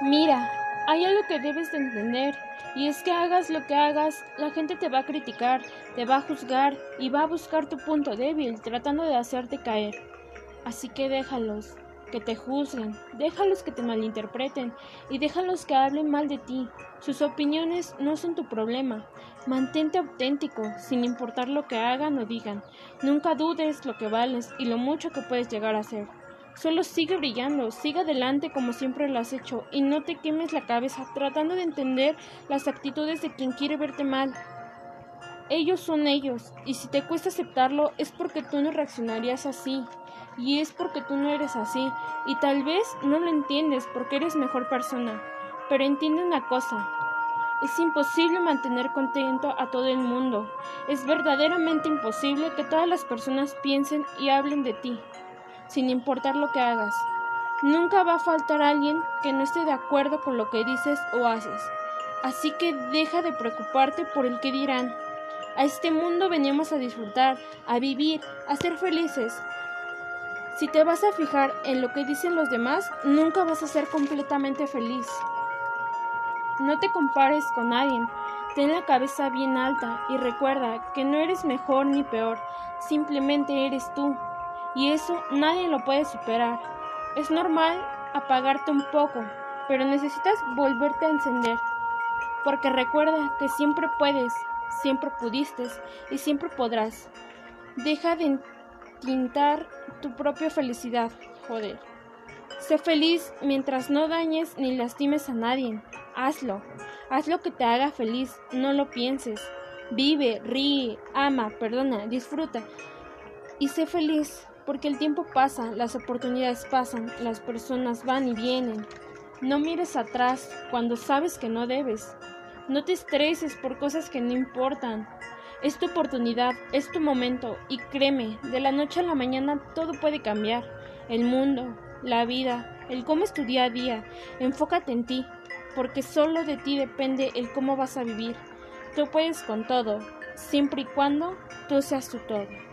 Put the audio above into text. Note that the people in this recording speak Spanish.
Mira, hay algo que debes de entender, y es que hagas lo que hagas, la gente te va a criticar, te va a juzgar y va a buscar tu punto débil, tratando de hacerte caer. Así que déjalos, que te juzguen, déjalos que te malinterpreten y déjalos que hablen mal de ti. Sus opiniones no son tu problema. Mantente auténtico, sin importar lo que hagan o digan. Nunca dudes lo que vales y lo mucho que puedes llegar a ser. Solo sigue brillando, sigue adelante como siempre lo has hecho y no te quemes la cabeza tratando de entender las actitudes de quien quiere verte mal. Ellos son ellos, y si te cuesta aceptarlo es porque tú no reaccionarías así y es porque tú no eres así, y tal vez no lo entiendes porque eres mejor persona. Pero entiende una cosa, es imposible mantener contento a todo el mundo. Es verdaderamente imposible que todas las personas piensen y hablen de ti, sin importar lo que hagas. Nunca va a faltar alguien que no esté de acuerdo con lo que dices o haces. Así que deja de preocuparte por el que dirán. A este mundo venimos a disfrutar, a vivir, a ser felices. Si te vas a fijar en lo que dicen los demás, nunca vas a ser completamente feliz. No te compares con nadie. Ten la cabeza bien alta y recuerda que no eres mejor ni peor, simplemente eres tú. Y eso nadie lo puede superar. Es normal apagarte un poco, pero necesitas volverte a encender. Porque recuerda que siempre puedes, siempre pudiste y siempre podrás. Deja de tintar tu propia felicidad, joder. Sé feliz mientras no dañes ni lastimes a nadie. Hazlo. Haz lo que te haga feliz, no lo pienses. Vive, ríe, ama, perdona, disfruta. Y sé feliz, porque el tiempo pasa, las oportunidades pasan, las personas van y vienen. No mires atrás cuando sabes que no debes. No te estreses por cosas que no importan. Es tu oportunidad, es tu momento y créeme, de la noche a la mañana todo puede cambiar. El mundo, la vida, el cómo es tu día a día. Enfócate en ti, porque solo de ti depende el cómo vas a vivir. Tú puedes con todo, siempre y cuando tú seas tu todo.